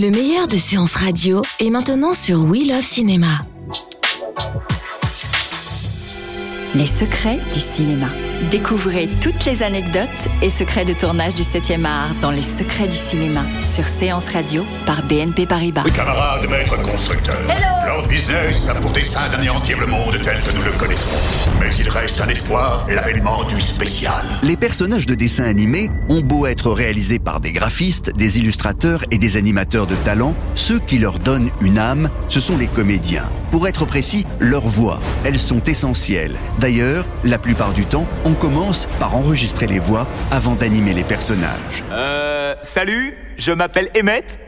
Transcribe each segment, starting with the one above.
Le meilleur de séances radio est maintenant sur We Love Cinéma. Les secrets du cinéma. Découvrez toutes les anecdotes et secrets de tournage du 7e art dans Les secrets du cinéma sur Séance Radio par BNP Paribas. Oui, camarade, maître constructeur. Leur business a pour dessein d'anéantir le monde tel que nous le connaissons. Mais il reste un espoir, l'avènement du spécial. Les personnages de dessins animés ont beau être réalisés par des graphistes, des illustrateurs et des animateurs de talent, ceux qui leur donnent une âme, ce sont les comédiens. Pour être précis, leurs voix, elles sont essentielles. D'ailleurs, la plupart du temps, on commence par enregistrer les voix avant d'animer les personnages. Euh, salut, je m'appelle Emmett.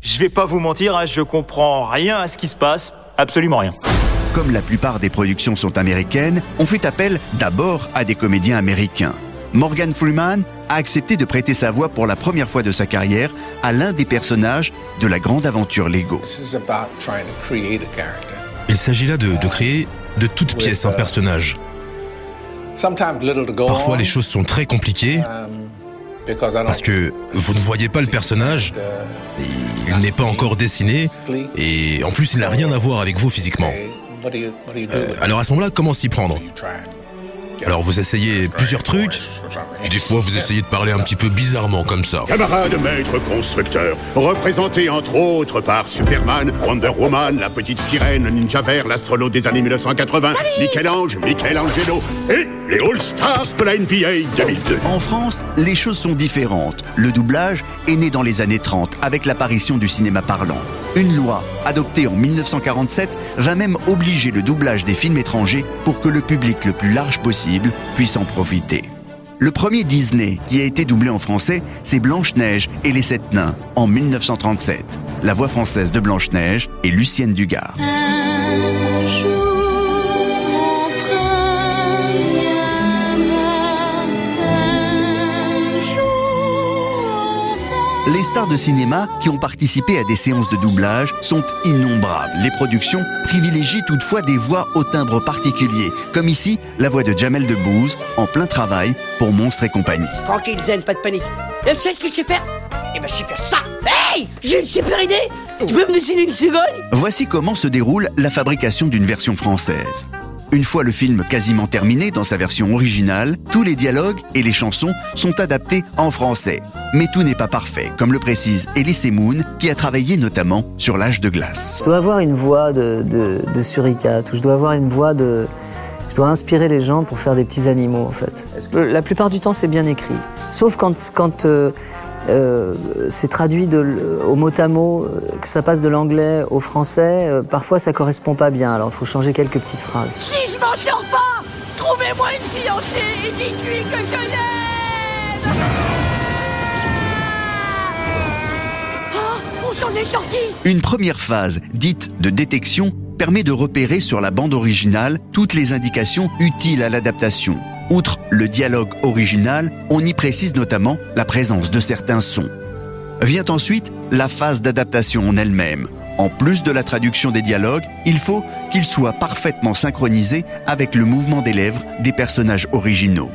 Je vais pas vous mentir, hein, je comprends rien à ce qui se passe, absolument rien. Comme la plupart des productions sont américaines, on fait appel d'abord à des comédiens américains. Morgan Freeman a accepté de prêter sa voix pour la première fois de sa carrière à l'un des personnages de la grande aventure Lego. Il s'agit là de, de créer de toutes pièces un personnage. Parfois les choses sont très compliquées parce que vous ne voyez pas le personnage, il n'est pas encore dessiné et en plus il n'a rien à voir avec vous physiquement. Euh, alors à ce moment-là, comment s'y prendre? Alors vous essayez plusieurs trucs, et des fois vous essayez de parler un petit peu bizarrement comme ça. Camarade maître constructeur, représenté entre autres par Superman, Wonder Woman, la petite sirène, Ninja Vert, l'astronaute des années 1980, Michel-Ange, Michelangelo et les All-Stars de la NBA 2002. En France, les choses sont différentes. Le doublage est né dans les années 30 avec l'apparition du cinéma parlant. Une loi, adoptée en 1947, va même obliger le doublage des films étrangers pour que le public le plus large possible puisse en profiter. Le premier Disney qui a été doublé en français, c'est Blanche-Neige et les Sept Nains en 1937. La voix française de Blanche-Neige est Lucienne Dugard. Les stars de cinéma qui ont participé à des séances de doublage sont innombrables. Les productions privilégient toutefois des voix au timbre particulier, comme ici la voix de Jamel Debbouze en plein travail pour Monstres et compagnie. Tranquille, Zen, pas de panique. Et tu sais ce que je sais faire? Eh ben, je sais faire ça Hey J'ai une super idée Tu peux me dessiner une cigogne Voici comment se déroule la fabrication d'une version française. Une fois le film quasiment terminé dans sa version originale, tous les dialogues et les chansons sont adaptés en français. Mais tout n'est pas parfait, comme le précise Elise Moon, qui a travaillé notamment sur l'âge de glace. Je dois avoir une voix de, de, de suricate, ou je dois avoir une voix de... Je dois inspirer les gens pour faire des petits animaux, en fait. La plupart du temps, c'est bien écrit. Sauf quand, quand euh, euh, c'est traduit de, au mot à mot, euh, que ça passe de l'anglais au français, euh, parfois ça correspond pas bien, alors il faut changer quelques petites phrases. Si je m'en sors pas Trouvez-moi une fiancée et dites-lui que je l'aime Ah On s'en est sorti Une première phase, dite de détection, permet de repérer sur la bande originale toutes les indications utiles à l'adaptation. Outre le dialogue original, on y précise notamment la présence de certains sons. Vient ensuite la phase d'adaptation en elle-même. En plus de la traduction des dialogues, il faut qu'ils soient parfaitement synchronisés avec le mouvement des lèvres des personnages originaux.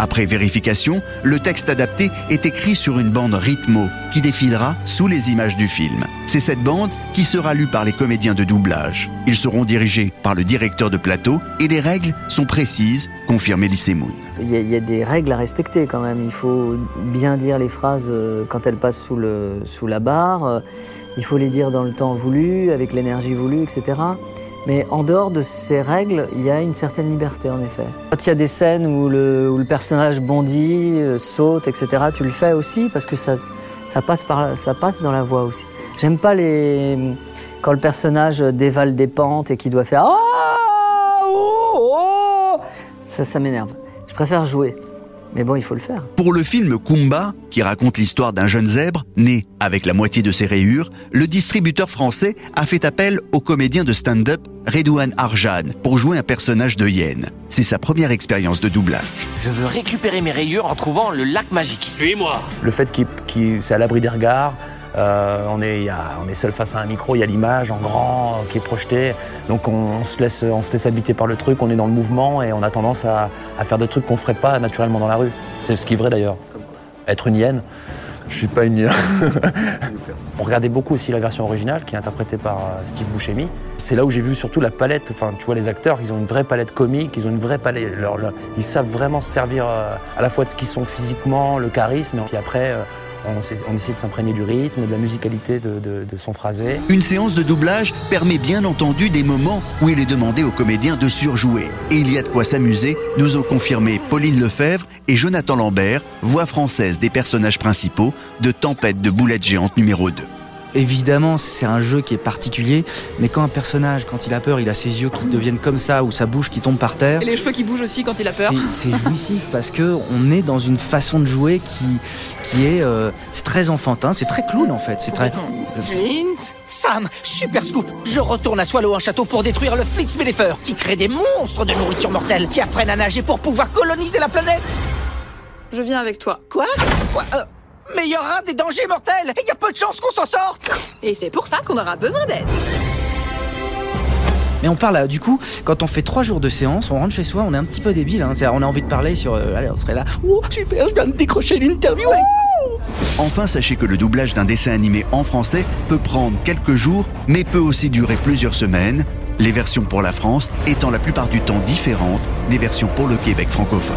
Après vérification, le texte adapté est écrit sur une bande rythmo qui défilera sous les images du film. C'est cette bande qui sera lue par les comédiens de doublage. Ils seront dirigés par le directeur de plateau et les règles sont précises, confirme Elise Moon. Il y, a, des règles à respecter quand même. Il faut bien dire les phrases quand elles passent sous, sous la barre. Il faut les dire dans le temps voulu, avec l'énergie voulue, etc. Mais en dehors de ces règles, il y a une certaine liberté en effet. Quand il y a des scènes où le, où le personnage bondit, euh, saute, etc., tu le fais aussi parce que ça, ça, passe, par, ça passe dans la voix aussi. J'aime pas les quand le personnage dévale des pentes et qu'il doit faire ah, oh, oh ça, ça m'énerve. Je préfère jouer. Mais bon, il faut le faire. Pour le film Kumba, qui raconte l'histoire d'un jeune zèbre né avec la moitié de ses rayures, le distributeur français a fait appel au comédien de stand-up Redouane Arjan pour jouer un personnage de hyène. C'est sa première expérience de doublage. Je veux récupérer mes rayures en trouvant le lac magique. Suis-moi Le fait qu'il qu'il- c'est à l'abri des regards, euh, on, est, seul face à un micro, il y a l'image en grand euh, qui est projetée, donc on, se laisse, habiter par le truc, on est dans le mouvement et on a tendance à, faire des trucs qu'on ferait pas naturellement dans la rue. C'est ce qui est vrai d'ailleurs. Être une hyène, je suis pas une hyène. on regardait beaucoup aussi la version originale qui est interprétée par euh, Steve Buscemi. C'est là où j'ai vu surtout la palette, enfin tu vois les acteurs, ils ont une vraie palette comique, ils ont une vraie palette, ils savent vraiment se servir à la fois de ce qu'ils sont physiquement, le charisme, et puis après on, essaie de s'imprégner du rythme, de la musicalité de son phrasé. Une séance de doublage permet bien entendu des moments où il est demandé aux comédiens de surjouer. Et il y a de quoi s'amuser, nous ont confirmé Pauline Lefebvre et Jonathan Lambert, voix française des personnages principaux de Tempête de boulettes géantes numéro 2. Évidemment, c'est un jeu qui est particulier, mais quand un personnage, quand il a peur, il a ses yeux qui deviennent comme ça ou sa bouche qui tombe par terre. Et les cheveux qui bougent aussi quand il a peur. C'est jouissif parce que on est dans une façon de jouer qui, qui est, euh, c'est très enfantin, c'est très clown en fait, c'est très. Flint Sam, super scoop Je retourne à Swallow un château pour détruire le Flitz Bellefer, qui crée des monstres de nourriture mortelle, qui apprennent à nager pour pouvoir coloniser la planète Je viens avec toi. Quoi? Quoi? Euh, Mais il y aura des dangers mortels Il y a peu de chances qu'on s'en sorte Et c'est pour ça qu'on aura besoin d'aide. Mais on parle euh, du coup, quand on fait trois jours de séance, on rentre chez soi, on est un petit peu débile, hein, on a envie de parler sur, euh, allez, on serait là. Oh super, je viens de décrocher l'interview. Enfin, sachez que le doublage d'un dessin animé en français peut prendre quelques jours, mais peut aussi durer plusieurs semaines, les versions pour la France étant la plupart du temps différentes des versions pour le Québec francophone.